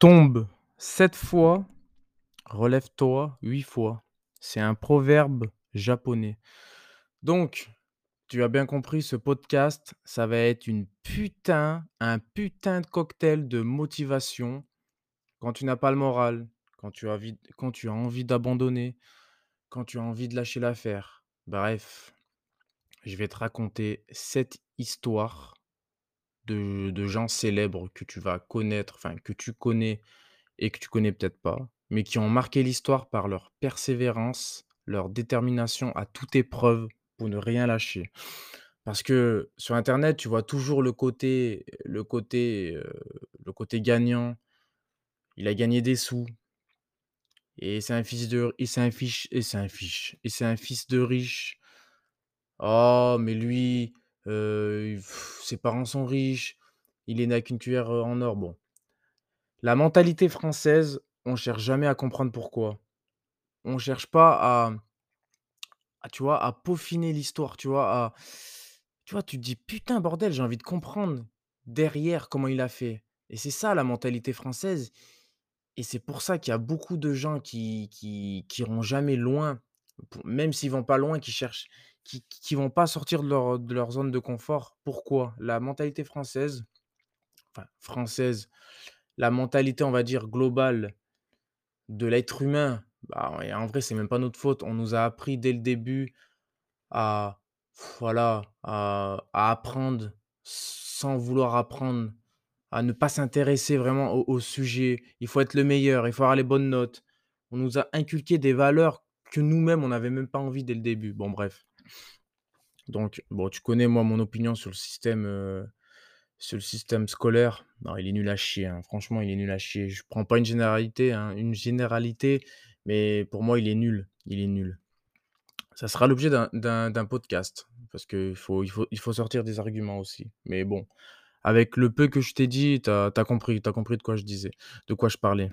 Tombe sept fois, relève-toi huit fois. C'est un proverbe japonais. Donc, tu as bien compris, ce podcast, ça va être une putain, un putain de cocktail de motivation quand tu n'as pas le moral, quand tu as envie, quand tu as envie d'abandonner, quand tu as envie de lâcher l'affaire. Bref, je vais te raconter cette histoire de, gens célèbres que tu vas connaître, enfin que tu connais et que tu connais peut-être pas, mais qui ont marqué l'histoire par leur persévérance, leur détermination à toute épreuve pour ne rien lâcher. Parce que sur internet, tu vois toujours le côté le côté, heu, le côté gagnant. Il a gagné des sous et c'est un fils de c'est un fiche c'est un fiche et c'est un fils de riche. «Oh mais lui, ses parents sont riches, il est né avec une cuillère, en or». Bon, la mentalité française, on cherche jamais à comprendre pourquoi. On cherche pas à à tu vois, à peaufiner l'histoire, tu vois? À tu vois, tu te dis: «Putain, bordel, j'ai envie de comprendre derrière comment il a fait» et c'est ça la mentalité française et c'est pour ça qu'il y a beaucoup de gens qui qui qui iront jamais loin, même s'ils vont pas loin, qui cherchent qui qui vont pas sortir de leur de leur zone de confort. Pourquoi? La mentalité française, enfin française, la mentalité, on va dire globale de l'être humain, bah, en vrai, c'est même pas notre faute. On nous a appris dès le début à voilà, à apprendre sans vouloir apprendre, à ne pas s'intéresser vraiment au au sujet. Il faut être le meilleur, il faut avoir les bonnes notes. On nous a inculqué des valeurs que nous-mêmes, on n'avait même pas envie dès le début. Bon bref. Donc bon, tu connais moi mon opinion sur le système, heu, sur le système scolaire. Non, il est nul à chier, hein. Franchement, il est nul à chier. Je prends pas une généralité, hein, une généralité, mais pour moi, il est nul, il est nul. Ça sera l'objet d'un podcast parce qu'il faut il faut sortir des arguments aussi. Mais bon, avec le peu que je t'ai dit, tu as compris, tu compris de quoi je disais de quoi je parlais.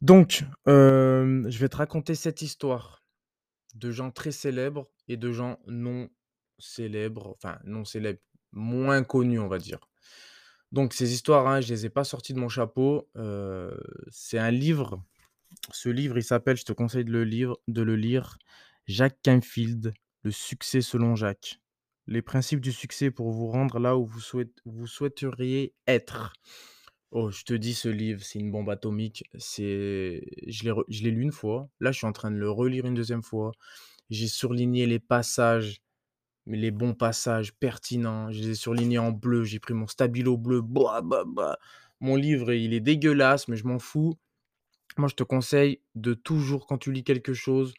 Donc, hem, je vais te raconter cette histoire de gens très célèbres et de gens non célèbres, enfin non célèbres, moins connus, on va dire. Donc ces histoires, hein, je les ai pas sorties de mon chapeau, c'est un livre. Ce livre, il s'appelle, je te conseille de le livre de le lire, Jacques Canfield, Le succès selon Jacques. Les principes du succès pour vous rendre là où vous souhaiteriez être. Oh, je te dis ce livre, c'est une bombe atomique. C'est je l'ai lu une fois, là, je suis en train de le relire une deuxième fois. J'ai surligné les passages, les bons passages pertinents, je les ai surlignés en bleu, j'ai pris mon stabilo bleu. Mon livre, il est dégueulasse, mais je m'en fous. Moi, je te conseille de toujours, quand tu lis quelque chose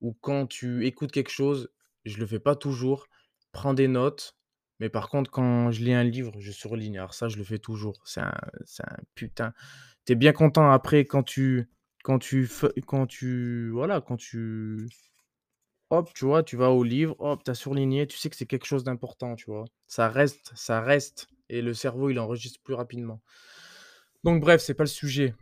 ou quand tu écoutes quelque chose, je le fais pas toujours, prends des notes, mais par contre, quand je lis un livre, je surligne. Alors ça, je le fais toujours. C'est un putain tu es bien content après quand tu quand tu quand tu voilà, quand tu hop, tu vois, tu vas au livre, hop, tu as surligné, tu sais que c'est quelque chose d'important, tu vois? Ça reste ça reste et le cerveau, il enregistre plus rapidement. Donc bref, c'est pas le sujet.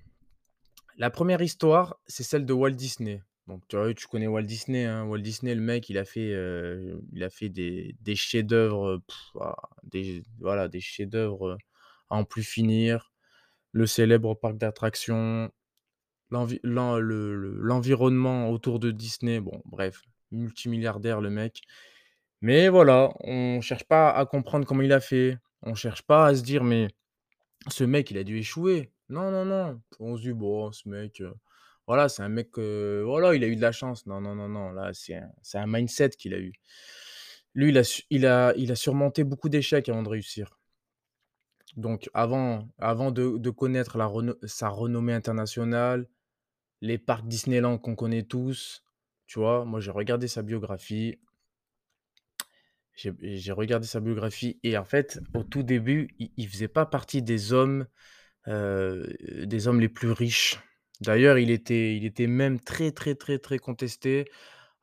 La première histoire, c'est celle de Walt Disney. Donc tu vois, tu connais Walt Disney, hein. Walt Disney, le mec, il a fait, heu, il a fait des des chefs-d'œuvre, heu, ah, des voilà, des chefs-d'œuvre, heu, à en plus finir. Le célèbre parc d'attractions, l'envi l'en le le l'environnement autour de Disney, bon bref, multimilliardaire le mec. Mais voilà, on cherche pas à comprendre comment il a fait. On cherche pas à se dire: «Mais ce mec, il a dû échouer». Non, non, non. On se dit: «Bon, ce mec, voilà, c'est un mec, heu, voilà, il a eu de la chance». Non, non, non, non, là, c'est un un mindset qu'il a eu. Lui, il a il a il a surmonté beaucoup d'échecs avant de réussir. Donc avant avant de de connaître la sa renommée internationale, les parcs Disneyland qu'on connaît tous, tu vois? Moi, j'ai regardé sa biographie j'ai regardé sa biographie et en fait, au tout début, il il faisait pas partie des hommes, heu, des hommes les plus riches. D'ailleurs, il était même très, très, très, très contesté.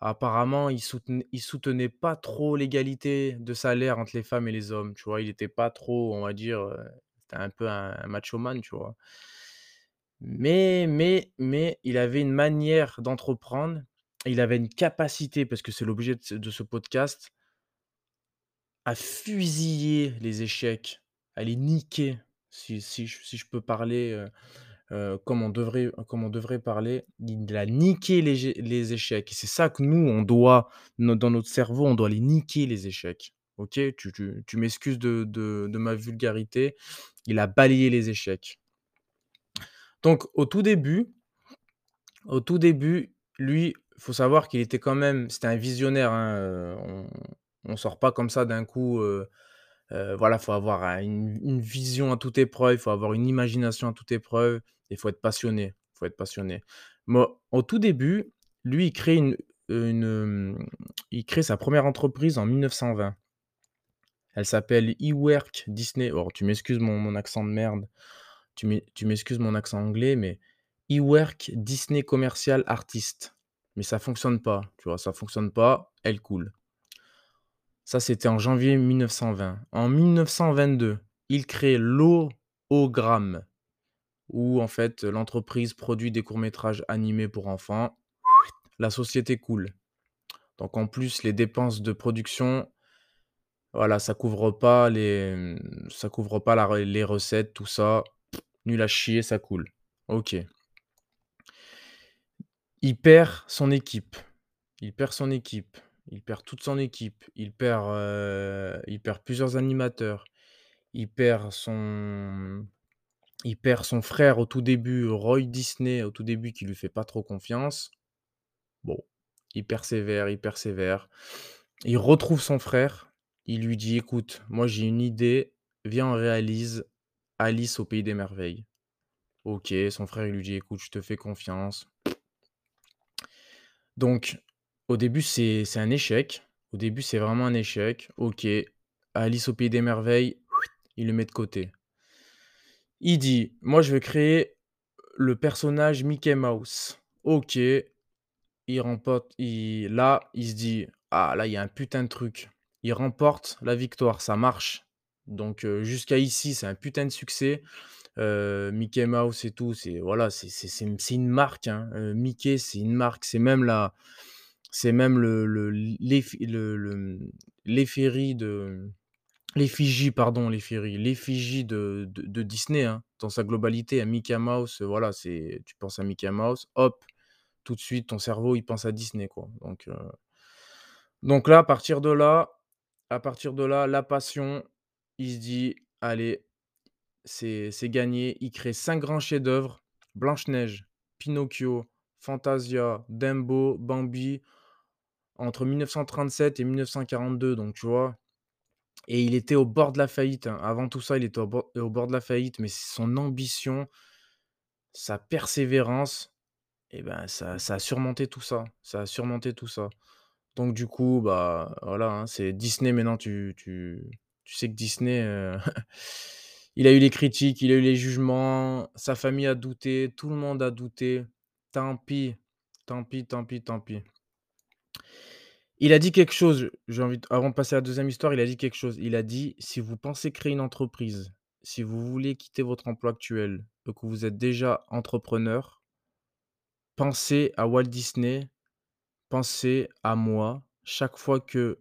Apparemment, il soutenait soutenait pas trop l'égalité de salaire entre les femmes et les hommes, tu vois? Il était pas trop, on va dire, heu, c'était un peu un un machoman, tu vois? Mais mais mais il avait une manière d'entreprendre, il avait une capacité, parce que c'est l'objet de ce podcast à fusiller les échecs, à les niquer. si si je peux parler, heu heu, comme on devrait devrait parler, il a niqué les les échecs. C'est ça que nous, on doit dans notre cerveau, on doit les niquer les échecs, OK? Tu tu tu m'excuses de de de ma vulgarité, il a balayé les échecs. Donc au tout début au tout début, lui, faut savoir qu'il était quand même c'était un visionnaire, hein, heu, on on sort pas comme ça d'un coup, heu heu, voilà, faut avoir un une vision à toute épreuve, il faut avoir une imagination à toute épreuve, il faut être passionné, faut être passionné. Moi, au tout début, lui, il crée une il crée sa première entreprise en 1920. Elle s'appelle Ework Disney. Alors tu m'excuses mon accent de merde, tu m'e tu m'excuses mon accent anglais, mais Ework Disney Commercial Artist. Mais ça fonctionne pas, tu vois? Ça fonctionne pas, elle coule. Ça, c'était en janvier 1920. En 1922, il crée l'O-O-Gramme, où en fait, l'entreprise produit des courts métrages animés pour enfants. La société coule. Donc en plus, les dépenses de production, voilà, ça couvre pas les, ça couvre pas les recettes, tout ça. Nul à chier, ça coule. OK. Il perd son équipe. Il perd son équipe. Il perd toute son équipe. Il perd, perd plusieurs animateurs. Il perd son frère au tout début, Roy Disney, au tout début, qui lui fait pas trop confiance. Bon, il persévère, il persévère. Il retrouve son frère. Il lui dit: «Écoute, moi j'ai une idée, viens, on réalise Alice au pays des merveilles». OK, son frère, lui dit: «Écoute, je te fais confiance». Donc, au début, c'est un échec. Au début, c'est vraiment un échec. OK, Alice au pays des merveilles, il le met de côté. Il dit: «Moi, je veux créer le personnage Mickey Mouse». OK, il remporte il là, il se dit: «Ah là, il y a un putain de truc». Il remporte la victoire, ça marche. Donc, heu, jusqu'à ici, c'est un putain de succès. Heu, Mickey Mouse et tout, c'est voilà, c'est une marque, hein. Heu, Mickey, c'est une marque, c'est même la c'est même le le l'effi le le, mmh, l'effigie de l'effigie, pardon, l'effigie l'effigie de de de Disney, hein, dans sa globalité, hein. Mickey Mouse, heu, voilà, c'est tu penses à Mickey Mouse, hop, tout de suite, ton cerveau, il pense à Disney, quoi. Donc, heu, donc là, à partir de là à partir de là, la passion, il se dit: «Allez, c'est gagné». Il crée 5 grands chefs-d'œuvre: Blanche Neige, Pinocchio, Fantasia, Dumbo, Bambi, entre 1937 et 1942, donc tu vois? Et il était au bord de la faillite, hein. Avant tout ça, il était au bord de la faillite, mais son ambition sa persévérance et ben, ça ça a surmonté tout ça, ça a surmonté tout ça. Donc du coup, bah, voilà, hein, c'est Disney maintenant tu tu tu sais que Disney, heu, il a eu les critiques, il a eu les jugements, sa famille a douté, tout le monde a douté. Tant pis, tant pis, tant pis, tant pis. Il a dit quelque chose, envie avant de passer à la deuxième histoire, il a dit quelque chose. Il a dit: «Si vous pensez créer une entreprise, si vous voulez quitter votre emploi actuel que vous êtes déjà entrepreneur» «pensez à Walt Disney, pensez à moi. Chaque fois que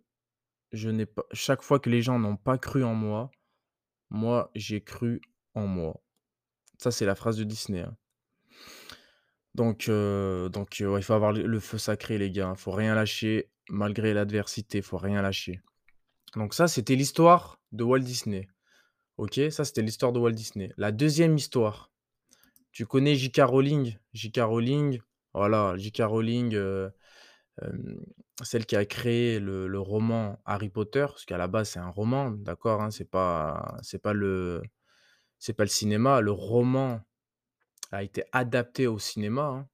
je pas chaque fois que les gens n'ont pas cru en moi, moi, j'ai cru en moi». Ça, c'est la phrase de Disney, hein. Donc heu, donc ouais, il faut avoir le feu sacré les gars, hein. Faut rien lâcher malgré l'adversité, faut rien lâcher. Donc ça, c'était l'histoire de Walt Disney. OK? Ça, c'était l'histoire de Walt Disney. La deuxième histoire, tu connais J.K. Rowling? J.K. Rowling, voilà, J.K. Rowling, heu, hem, celle qui a créé le roman Harry Potter, parce qu'à la base, c'est un roman, d'accord, hein? C'est pas c'est pas le cinéma. Le roman a été adapté au cinéma, hein.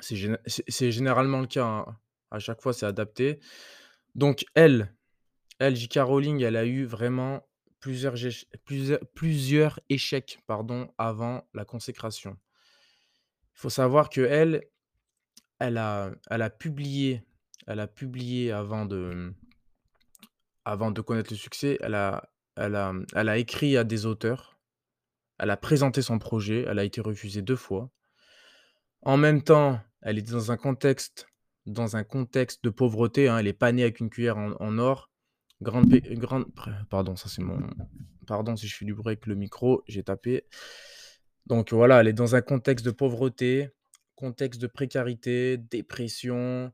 C'est géné c'est c'est généralement le cas, hein. À chaque fois, c'est adapté. Donc elle, elle, J.K. Rowling, elle a eu vraiment plusieurs plusieurs plusieurs échecs, pardon, avant la consécration. Il faut savoir qu'elle, elle a elle a publié elle a publié avant de, avant de connaître le succès, elle a elle a, elle a écrit à des auteurs, elle a présenté son projet, elle a été refusée 2 fois. En même temps, elle était dans un contexte dans un contexte de pauvreté, hein, elle est pas née avec une cuillère en or. Grande grande pardon, ça c'est mon pardon si je fais du bruit avec le micro, j'ai tapé. Donc voilà, elle est dans un contexte de pauvreté, contexte de précarité, dépression,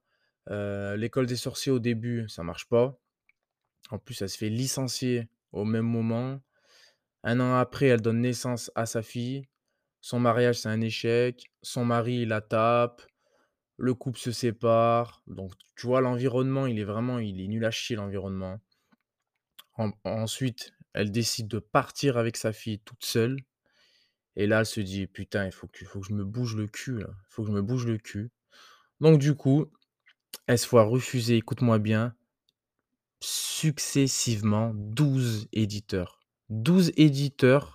heu, l'école des sorciers au début, ça marche pas. En plus, elle se fait licencier au même moment. Un an après, elle donne naissance à sa fille. Son mariage, c'est un échec. Son mari, il la tape. Le couple se sépare. Donc, tu vois, l'environnement, il est vraiment il est nul à chier l'environnement. En ensuite, elle décide de partir avec sa fille toute seule et là, elle se dit: «Putain, il faut que je me bouge le cul il faut que je me bouge le cul». Donc du coup, elle se voit refuser, écoute-moi bien, successivement 12 éditeurs. 12 éditeurs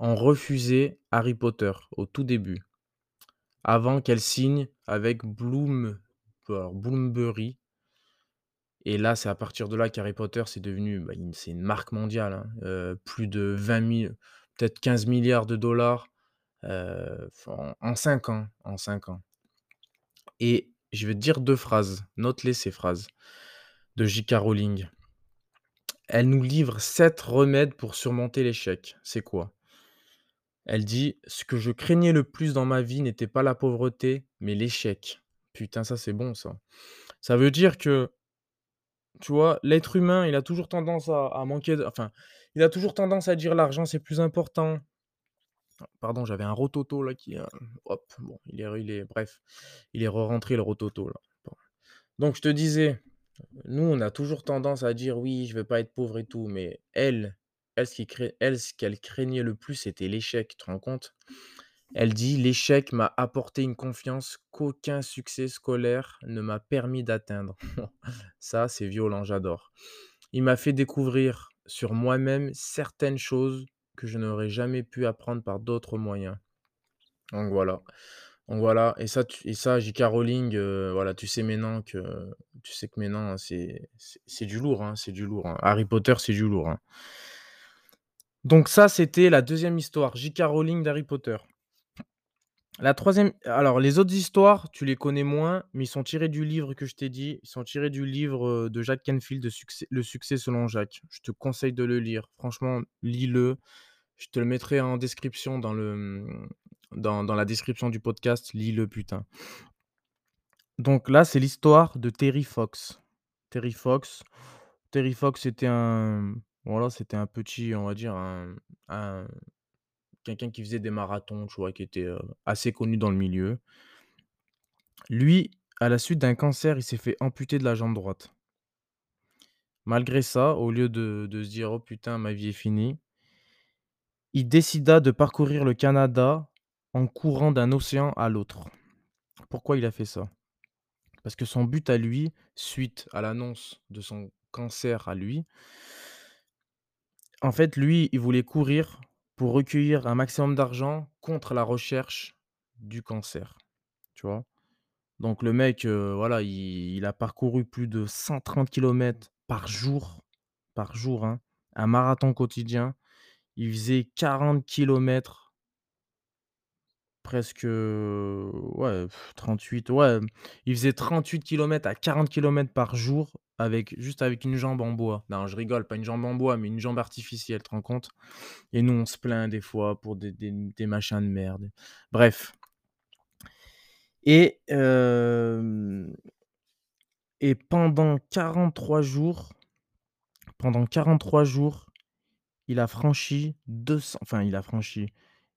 ont refusé Harry Potter au tout début, avant qu'elle signe avec Bloom alors Bloomsbury et là, c'est à partir de là qu'Harry Potter, c'est devenu, bah, une marque mondiale, hein, heu, plus de 20 mi peut-être 15 000 000 $, heu, en en 5 ans, en 5 ans et je vais te dire 2 phrases, note-les ces phrases de J.K. Rowling. Elle nous livre 7 remèdes pour surmonter l'échec. C'est quoi? Elle dit: «Ce que je craignais le plus dans ma vie n'était pas la pauvreté, mais l'échec». Putain, ça, c'est bon ça. Ça veut dire que, tu vois, l'être humain, il a toujours tendance à manquer de enfin, il a toujours tendance à dire: «L'argent, c'est plus important». Pardon, j'avais un rototo là qui, heu, hop, bon, il est bref, il est re-rentré le rototo là. Donc je te disais, nous, on a toujours tendance à dire: «Oui, je veux pas être pauvre et tout», mais elle, elle, ce elle, ce qu'elle craignait le plus, c'était l'échec, tu te rends compte? Elle dit: «L'échec m'a apporté une confiance qu'aucun succès scolaire ne m'a permis d'atteindre». Ça, c'est violent, j'adore. «Il m'a fait découvrir sur moi-même certaines choses que je n'aurais jamais pu apprendre par d'autres moyens». Donc voilà. Voilà et ça tu et ça J.K. Rowling, heu, voilà, tu sais maintenant que tu sais que maintenant c'est c'est c'est du lourd, hein, c'est du lourd, hein. Harry Potter, c'est du lourd, hein. Donc ça, c'était la deuxième histoire, J.K. Rowling d'Harry Potter. La troisième, alors les autres histoires, tu les connais moins, mais ils sont tirés du livre que je t'ai dit. Ils sont tirés du livre, heu, de Jacques Canfield Le succès selon Jacques. Je te conseille de le lire. Franchement, lis-le. Je te le mettrai en description dans le, dans la description du podcast. Lis-le putain. Donc là, c'est l'histoire de Terry Fox. Terry Fox Terry Fox, c'était un voilà, c'était un petit, on va dire un un quelqu'un qui faisait des marathons, tu vois? Qui était, heu, assez connu dans le milieu. Lui, à la suite d'un cancer, il s'est fait amputer de la jambe droite. Malgré ça, au lieu de de se dire: «Oh putain, ma vie est finie», il décida de parcourir le Canada courant d'un océan à l'autre. Pourquoi il a fait ça? Parce que son but à lui, suite à l'annonce de son cancer à lui en fait, lui, il voulait courir pour recueillir un maximum d'argent contre la recherche du cancer, tu vois? Donc le mec, heu, voilà, il a parcouru plus de 130 kilomètres par jour, par jour, hein, un marathon quotidien. Il faisait 40 kilomètres presque, heu, ouais, 38, ouais, il faisait 38 kilomètres à 40 kilomètres par jour avec juste avec une jambe en bois. Non, je rigole, pas une jambe en bois, mais une jambe artificielle, tu te rends compte? Et nous, on se plaint des fois pour des des des machins de merde. Bref et hem et pendant 43 jours pendant 43 jours, il a franchi 200 enfin, il a franchi,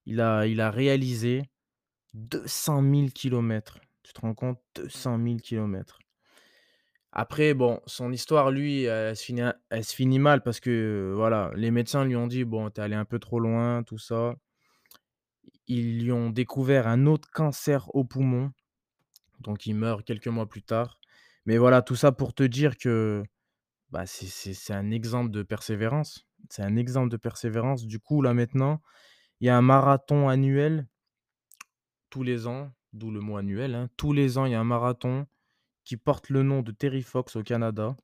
il a il a réalisé 200 000 kilomètres. Tu te rends compte? 200 000 kilomètres. Après bon, son histoire lui, elle se finit mal parce que, voilà, les médecins lui ont dit: «Bon, tu es allé un peu trop loin», tout ça. Ils lui ont découvert un autre cancer au poumon, donc il meurt quelques mois plus tard. Mais voilà, tout ça pour te dire que, bah, c'est un exemple de persévérance. C'est un exemple de persévérance. Du coup, là, maintenant, il y a un marathon annuel tous les ans, d'où le mot annuel, hein. Tous les ans, il y a un marathon qui porte le nom de Terry Fox au Canada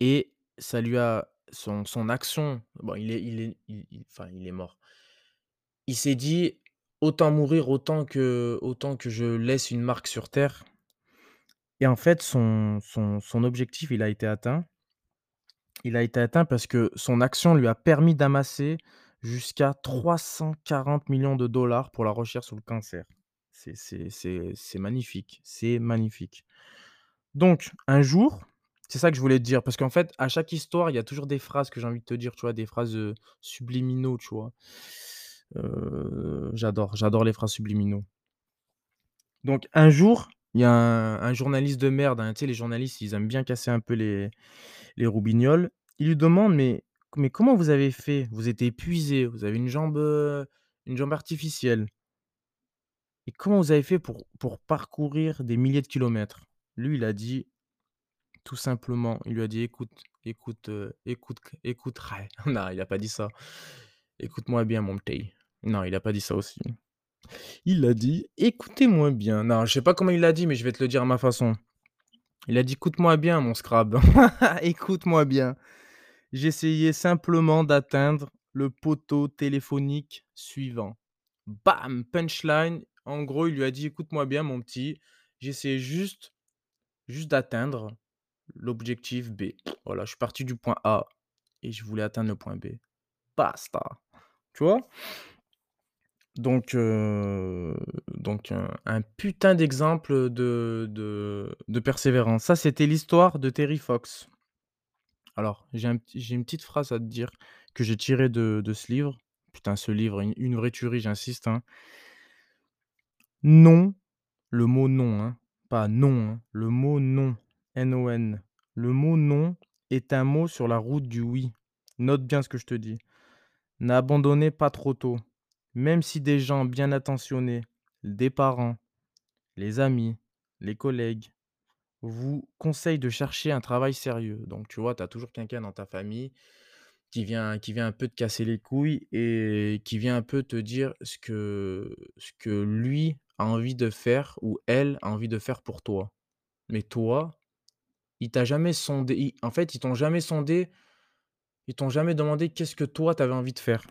et ça lui a son son action bon, il est il est enfin, il est mort. Il s'est dit: «Autant mourir, autant que autant que je laisse une marque sur terre» et en fait, son son son objectif, il a été atteint. Il a été atteint parce que son action lui a permis d'amasser jusqu'à 340 millions de dollars pour la recherche sur le cancer. C'est magnifique, c'est magnifique. Donc un jour, c'est ça que je voulais te dire parce qu'en fait, à chaque histoire, il y a toujours des phrases que j'ai envie de te dire, tu vois? Des phrases, heu, subliminaux, tu vois? J'adore, j'adore les phrases subliminaux. Donc un jour, il y a un un journaliste de merde, hein, tu sais les journalistes, ils aiment bien casser un peu les les roubignoles. Il lui demande: «Mais mais comment vous avez fait? Vous êtes épuisé, vous avez une jambe, une jambe artificielle et comment vous avez fait pour pour parcourir des milliers de kilomètres?» Lui, il a dit tout simplement, il lui a dit: «Écoute, écoute, écoute écoute Ray». Non, il a pas dit ça. «Écoute-moi bien mon petit». Non, il a pas dit ça aussi. Il a dit: «Écoutez-moi bien». Non, je sais pas comment il l'a dit, mais je vais te le dire à ma façon. Il a dit: «Écoute-moi bien mon Scrab, écoute-moi bien. J'essayais simplement d'atteindre le poteau téléphonique suivant». Bam! Punchline. En gros, il lui a dit: «Écoute-moi bien mon petit, j'essayais juste juste d'atteindre l'objectif B. Voilà, je suis parti du point A et je voulais atteindre le point B. Basta». Tu vois? Donc heu, donc un un putain d'exemple de de de persévérance. Ça, c'était l'histoire de Terry Fox. Alors, j'ai une petite phrase à te dire que j'ai tirée de ce livre. Putain, ce livre, une une vraie tuerie, j'insiste, hein. Non, le mot non, hein, pas non, hein, le mot non, N-O-N. Le mot non est un mot sur la route du oui. Note bien ce que je te dis. N'abandonnez pas trop tôt. Même si des gens bien intentionnés, des parents, les amis, les collègues, vous conseillent de chercher un travail sérieux. Donc, tu vois, tu as toujours quelqu'un dans ta famille qui vient, qui vient un peu te casser les couilles et qui vient un peu te dire ce que, lui a envie de faire ou elle a envie de faire pour toi. Mais toi, il t'a jamais sondé. en fait, ils t'ont jamais sondé. Ils t'ont jamais demandé qu'est-ce que toi, tu avais envie de faire.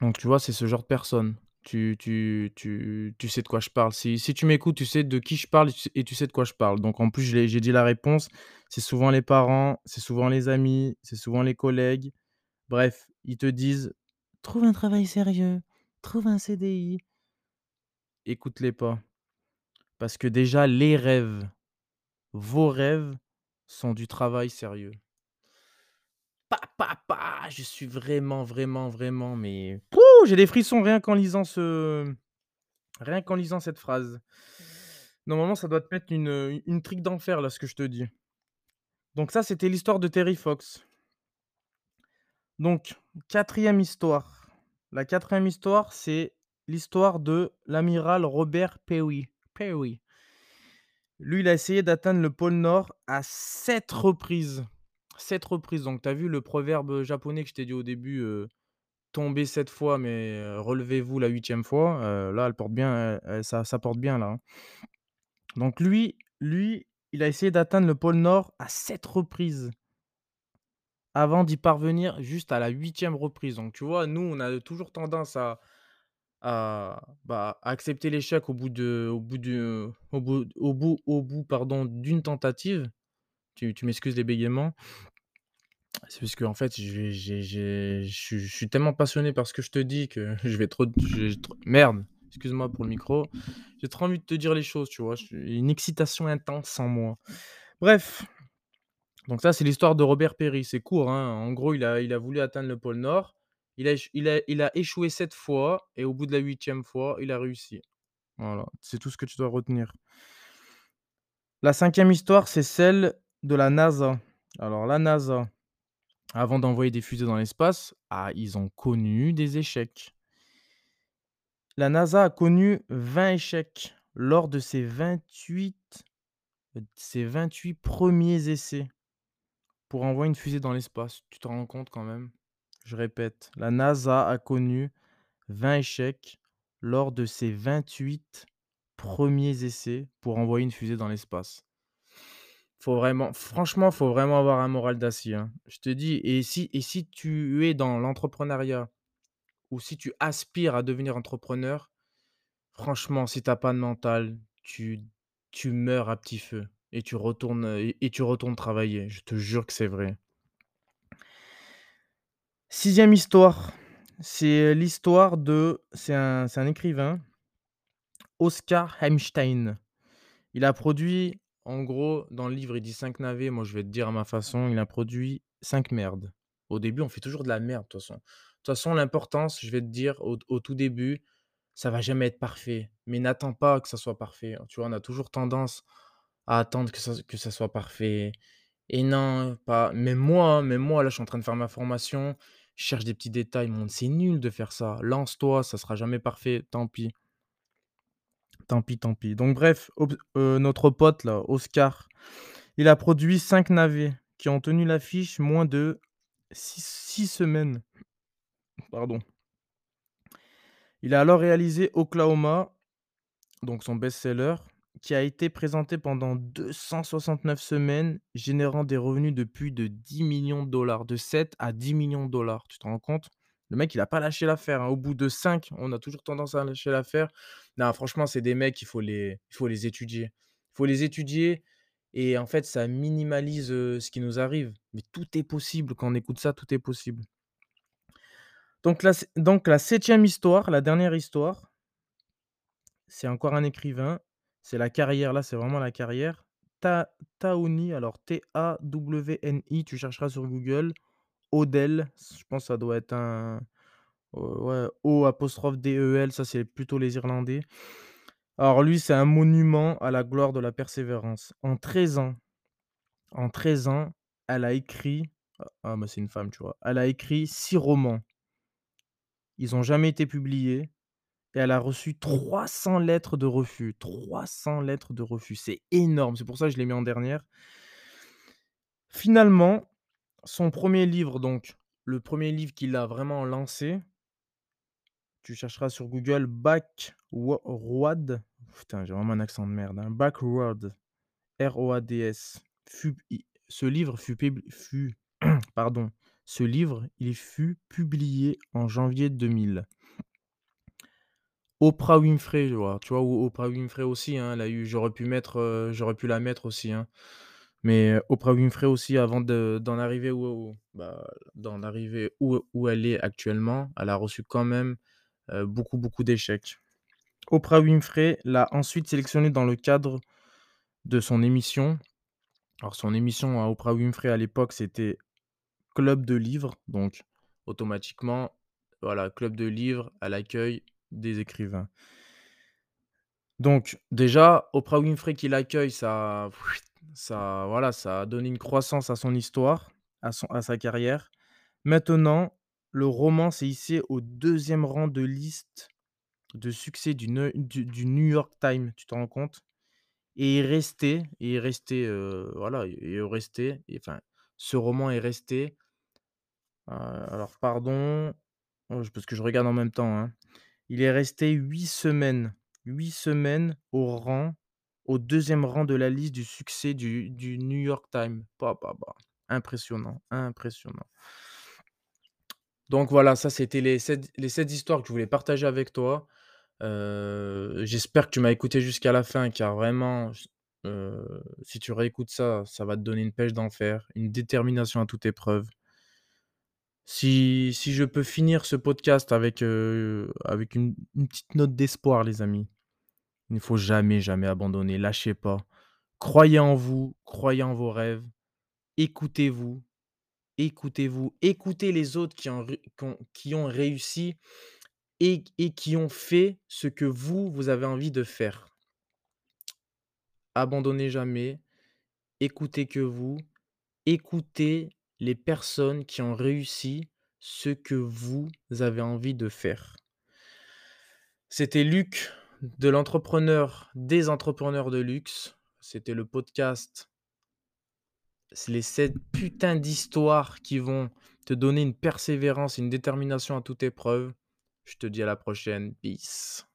Donc tu vois, c'est ce genre de personne. Tu tu tu tu sais de quoi je parle. Si si tu m'écoutes, tu sais de qui je parle et tu sais de quoi je parle. Donc en plus, j'ai dit la réponse, c'est souvent les parents, c'est souvent les amis, c'est souvent les collègues. Bref, ils te disent: «Trouve un travail sérieux, trouve un CDI». Écoute-les pas, parce que déjà les rêves, vos rêves sont du travail sérieux. Pa pa pa! Je suis vraiment, vraiment, vraiment mais pouh! J'ai des frissons rien qu'en lisant ce Rien qu'en lisant cette phrase. Normalement, ça doit te mettre une, une trique d'enfer là, ce que je te dis. Donc ça, c'était l'histoire de Terry Fox. Donc quatrième histoire. La quatrième histoire, c'est l'histoire de l'amiral Robert Peary. Peary. Lui, il a essayé d'atteindre le pôle Nord à 7 reprises. 7 reprises. Donc tu as vu le proverbe, japonais que je t'ai dit au début, heu, tomber 7 fois, mais relevez-vous la huitième fois, là, elle porte bien, ça ça porte bien là, hein. Donc lui lui, il a essayé d'atteindre le pôle Nord à 7 reprises, avant d'y parvenir juste à la huitième reprise. Donc tu vois, nous, on a toujours tendance à à, bah, accepter l'échec au bout de au bout de au bout au bout, pardon, d'une tentative. Tu tu m'excuses les bégaiements. C'est parce fait, j'ai j'ai j'ai je suis tellement passionné par ce que je te dis que je vais trop merde, excuse-moi pour le micro. J'ai trop envie de te dire les choses, tu vois? Une excitation intense en moi. Bref, donc ça, c'est l'histoire de Robert Perry. C'est court, hein. En gros, il a il a voulu atteindre le pôle Nord. Il a il a il a échoué 7 fois et au bout de la huitième fois, il a réussi. Voilà, c'est tout ce que tu dois retenir. La cinquième histoire, c'est celle de la NASA. Alors la NASA, avant d'envoyer des fusées dans l'espace, ah, ils ont connu des échecs. La NASA a connu 20 échecs lors de ses 28, heu, ses 28 premiers essais. Pour envoyer une fusée dans l'espace, tu te rends compte quand même? Je répète, la NASA a connu 20 échecs lors de ses 28 premiers essais pour envoyer une fusée dans l'espace. Faut vraiment franchement, faut vraiment avoir un moral d'acier, hein. Je te dis et si et si tu es dans l'entrepreneuriat ou si tu aspires à devenir entrepreneur, franchement, si tu as pas de mental, tu tu meurs à petit feu et tu retournes, et tu retournes travailler. Je te jure que c'est vrai. 6 histoire, c'est l'histoire de c'est un c'est un écrivain, Oscar Hammerstein. Il a produit en gros, dans le livre, il dit 5 navets, moi je vais te dire à ma façon, il a produit 5 merdes. Au début, on fait toujours de la merde de toute façon. De toute façon, l'importance, je vais te dire au tout début, ça va jamais être parfait, mais n'attends pas que ça soit parfait. Tu vois, on a toujours tendance à attendre que ça que ça soit parfait et non, pas même moi, hein, même moi, là, je suis en train de faire ma formation, je cherche des petits détails, mon c'est nul de faire ça. Lance-toi, ça sera jamais parfait, tant pis. Tant pis, tant pis. Donc bref, heu, notre pote là, Oscar, il a produit 5 navets qui ont tenu l'affiche moins de six 6 semaines. Pardon. Il a alors réalisé Oklahoma, donc son best-seller, qui a été présenté pendant 269 semaines, générant des revenus de plus de 10 millions de dollars, de 7 à 10 millions de dollars. Tu te rends compte? Le mec, il a pas lâché l'affaire, hein. Au bout de 5, on a toujours tendance à lâcher l'affaire. Non, franchement, c'est des mecs, il faut les étudier. Il faut les étudier et en fait, ça minimalise, ce qui nous arrive. Mais tout est possible quand on écoute ça, tout est possible. Donc la septième histoire, la dernière histoire c'est encore un écrivain, c'est la carrière, là, c'est vraiment la carrière. Ta Taouni, alors T-A-W-N-I, tu chercheras sur Google. Odell, je pense que ça doit être un, O apostrophe D-E-L, ça c'est plutôt les Irlandais. Alors lui, c'est un monument à la gloire de la persévérance. En 13 ans en 13 ans, elle a écrit ah ah, bah, c'est une femme, tu vois? Elle a écrit 6 romans. Ils ont jamais été publiés et elle a reçu 300 lettres de refus. 300 lettres de refus, c'est énorme, c'est pour ça que je l'ai mis en dernière. Finalement, son premier livre donc, le premier livre qu'il a vraiment lancé tu chercheras sur Google Backwa Road, putain, j'ai vraiment un accent de merde, hein, Backroad, R-O-A-D-S, ce livre fut pardon, ce livre, il fut publié en janvier 2000. Oprah Winfrey, tu vois? Tu vois? Oprah Winfrey aussi, hein, elle a eu j'aurais pu mettre, heu, j'aurais pu la mettre aussi, hein. Mais heu, Oprah Winfrey aussi avant de d'en arriver où bah, arriver où où elle est actuellement, elle a reçu quand même, heu, beaucoup, beaucoup d'échecs. Oprah Winfrey l'a ensuite sélectionnée dans le cadre de son émission. Alors son émission à Oprah Winfrey à l'époque, c'était club de livres, donc automatiquement, voilà, club de livres, elle accueille des écrivains. Donc déjà, Oprah Winfrey qui l'accueille, ça ça voilà, ça a donné une croissance à son histoire, à son à sa carrière. Maintenant, le roman s'est hissé au 2e rang de liste de succès du New York Times, tu te rends compte? Et est resté et est resté, heu, voilà, et est resté enfin, ce roman est resté alors pardon, oh, parce que je regarde en même temps, hein. Il est resté 8 semaines, 8 semaines au rang au 2e rang de la liste du succès du du New York Times. Bah, bah, bah, impressionnant, impressionnant. Donc voilà, ça c'était les 7 les 7 histoires que je voulais partager avec toi. Heu, j'espère que tu m'as écouté jusqu'à la fin car vraiment, heu, si tu réécoutes ça, ça va te donner une pêche d'enfer, une détermination à toute épreuve. Si si je peux finir ce podcast avec, heu, avec une une petite note d'espoir les amis, il ne faut jamais, jamais abandonner, lâchez pas. Croyez en vous, croyez en vos rêves, écoutez-vous, écoutez-vous, écoutez les autres qui ont réussi et et qui ont fait ce que vous, vous avez envie de faire. Abandonnez jamais, écoutez que vous, écoutez les personnes qui ont réussi ce que vous avez envie de faire. C'était Luc de l'entrepreneur des entrepreneurs de luxe. C'était le podcast c'est les 7 putains d'histoires qui vont te donner une persévérance, une détermination à toute épreuve. Je te dis à la prochaine. Peace.